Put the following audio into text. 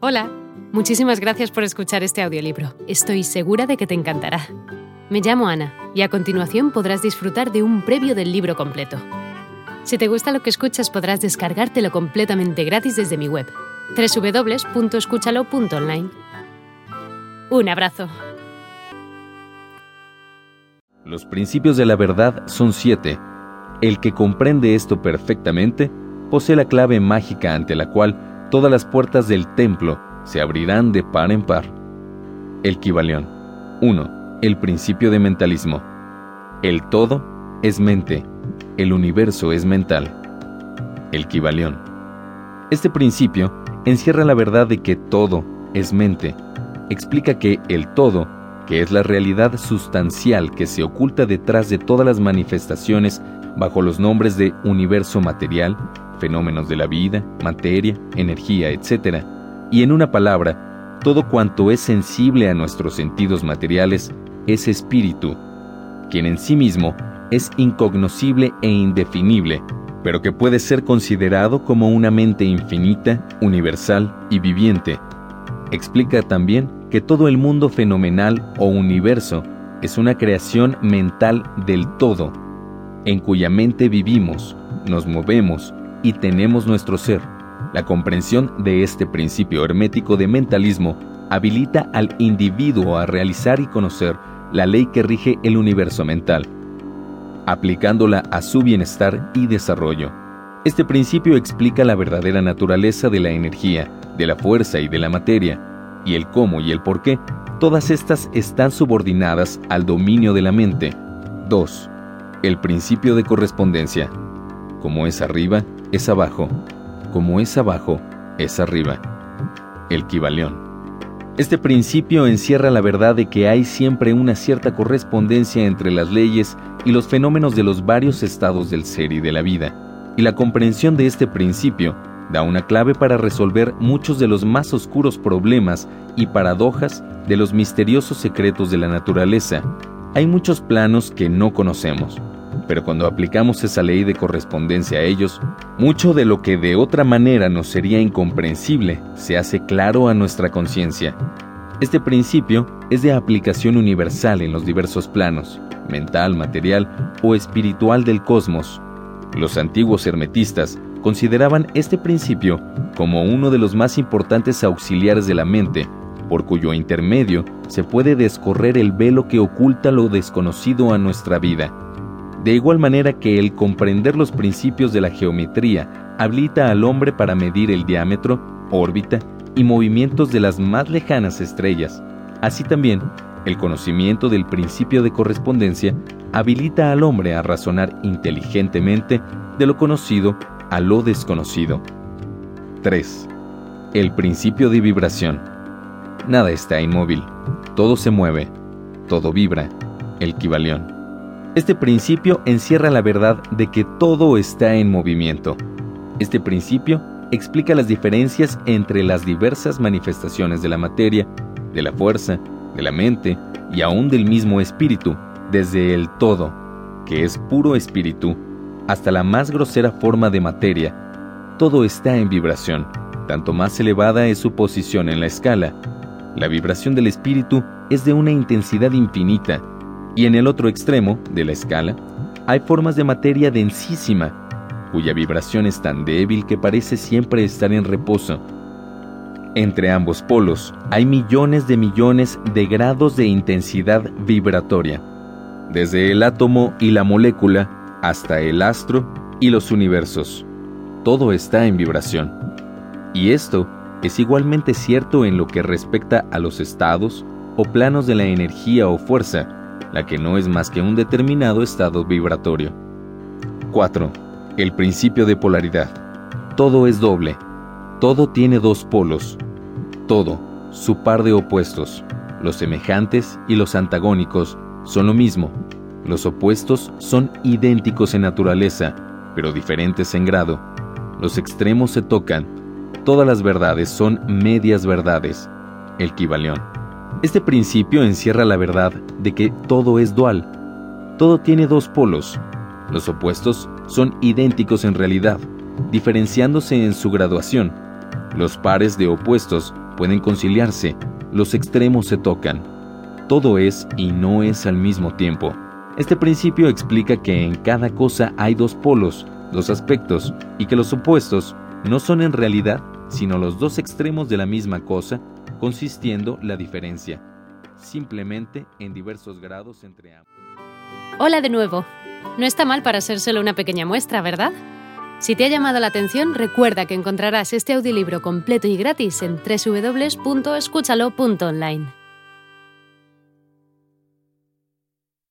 Hola, muchísimas gracias por escuchar este audiolibro. Estoy segura de que te encantará. Me llamo Ana y a continuación podrás disfrutar de un previo del libro completo. Si te gusta lo que escuchas podrás descargártelo completamente gratis desde mi web, www.escúchalo.online. Un abrazo. Los principios de la verdad son siete. El que comprende esto perfectamente posee la clave mágica ante la cual todas las puertas del templo se abrirán de par en par. El Kibalión. 1. El principio de mentalismo. El todo es mente, el universo es mental. El Kibalión. Este principio encierra la verdad de que todo es mente. Explica que el todo, que es la realidad sustancial que se oculta detrás de todas las manifestaciones bajo los nombres de universo material, fenómenos de la vida, materia, energía, etc. Y en una palabra, todo cuanto es sensible a nuestros sentidos materiales es espíritu, quien en sí mismo es incognoscible e indefinible, pero que puede ser considerado como una mente infinita, universal y viviente. Explica también que todo el mundo fenomenal o universo es una creación mental del todo, en cuya mente vivimos, nos movemos y tenemos nuestro ser. La comprensión de este principio hermético de mentalismo habilita al individuo a realizar y conocer la ley que rige el universo mental, aplicándola a su bienestar y desarrollo. Este principio explica la verdadera naturaleza de la energía, de la fuerza y de la materia, y el cómo y el por qué, todas estas están subordinadas al dominio de la mente. 2. El principio de correspondencia. Como es arriba, es abajo. Como es abajo, es arriba. El Kibalión. Este principio encierra la verdad de que hay siempre una cierta correspondencia entre las leyes y los fenómenos de los varios estados del ser y de la vida, y la comprensión de este principio da una clave para resolver muchos de los más oscuros problemas y paradojas de los misteriosos secretos de la naturaleza. Hay muchos planos que no conocemos, pero cuando aplicamos esa ley de correspondencia a ellos, mucho de lo que de otra manera nos sería incomprensible se hace claro a nuestra conciencia. Este principio es de aplicación universal en los diversos planos, mental, material o espiritual del cosmos. Los antiguos hermetistas consideraban este principio como uno de los más importantes auxiliares de la mente, por cuyo intermedio se puede descorrer el velo que oculta lo desconocido a nuestra vida de igual manera que el comprender los principios de la geometría habilita al hombre para medir el diámetro, órbita y movimientos de las más lejanas estrellas. Así también, el conocimiento del principio de correspondencia habilita al hombre a razonar inteligentemente de lo conocido a lo desconocido. 3. El principio de vibración. Nada está inmóvil, todo se mueve, todo vibra, el Kibalión. Este principio encierra la verdad de que todo está en movimiento. Este principio explica las diferencias entre las diversas manifestaciones de la materia, de la fuerza, de la mente y aún del mismo espíritu, desde el todo, que es puro espíritu, hasta la más grosera forma de materia. Todo está en vibración, tanto más elevada es su posición en la escala. La vibración del espíritu es de una intensidad infinita, y en el otro extremo de la escala hay formas de materia densísima, cuya vibración es tan débil que parece siempre estar en reposo. Entre ambos polos hay millones de millones de grados de intensidad vibratoria, desde el átomo y la molécula hasta el astro y los universos. Todo está en vibración. Y esto es igualmente cierto en lo que respecta a los estados o planos de la energía o fuerza, la que no es más que un determinado estado vibratorio. 4. El principio de polaridad. Todo es doble. Todo tiene dos polos. Todo, su par de opuestos. Los semejantes y los antagónicos son lo mismo. Los opuestos son idénticos en naturaleza, pero diferentes en grado. Los extremos se tocan. Todas las verdades son medias verdades. El. Este principio encierra la verdad de que todo es dual. Todo tiene dos polos. Los opuestos son idénticos en realidad, diferenciándose en su graduación. Los pares de opuestos pueden conciliarse, los extremos se tocan. Todo es y no es al mismo tiempo. Este principio explica que en cada cosa hay dos polos, dos aspectos, y que los opuestos no son en realidad sino los dos extremos de la misma cosa, consistiendo la diferencia, simplemente en diversos grados entre ambos. Hola de nuevo. No está mal para ser solo una pequeña muestra, ¿verdad? Si te ha llamado la atención, recuerda que encontrarás este audiolibro completo y gratis en www.escúchalo.online.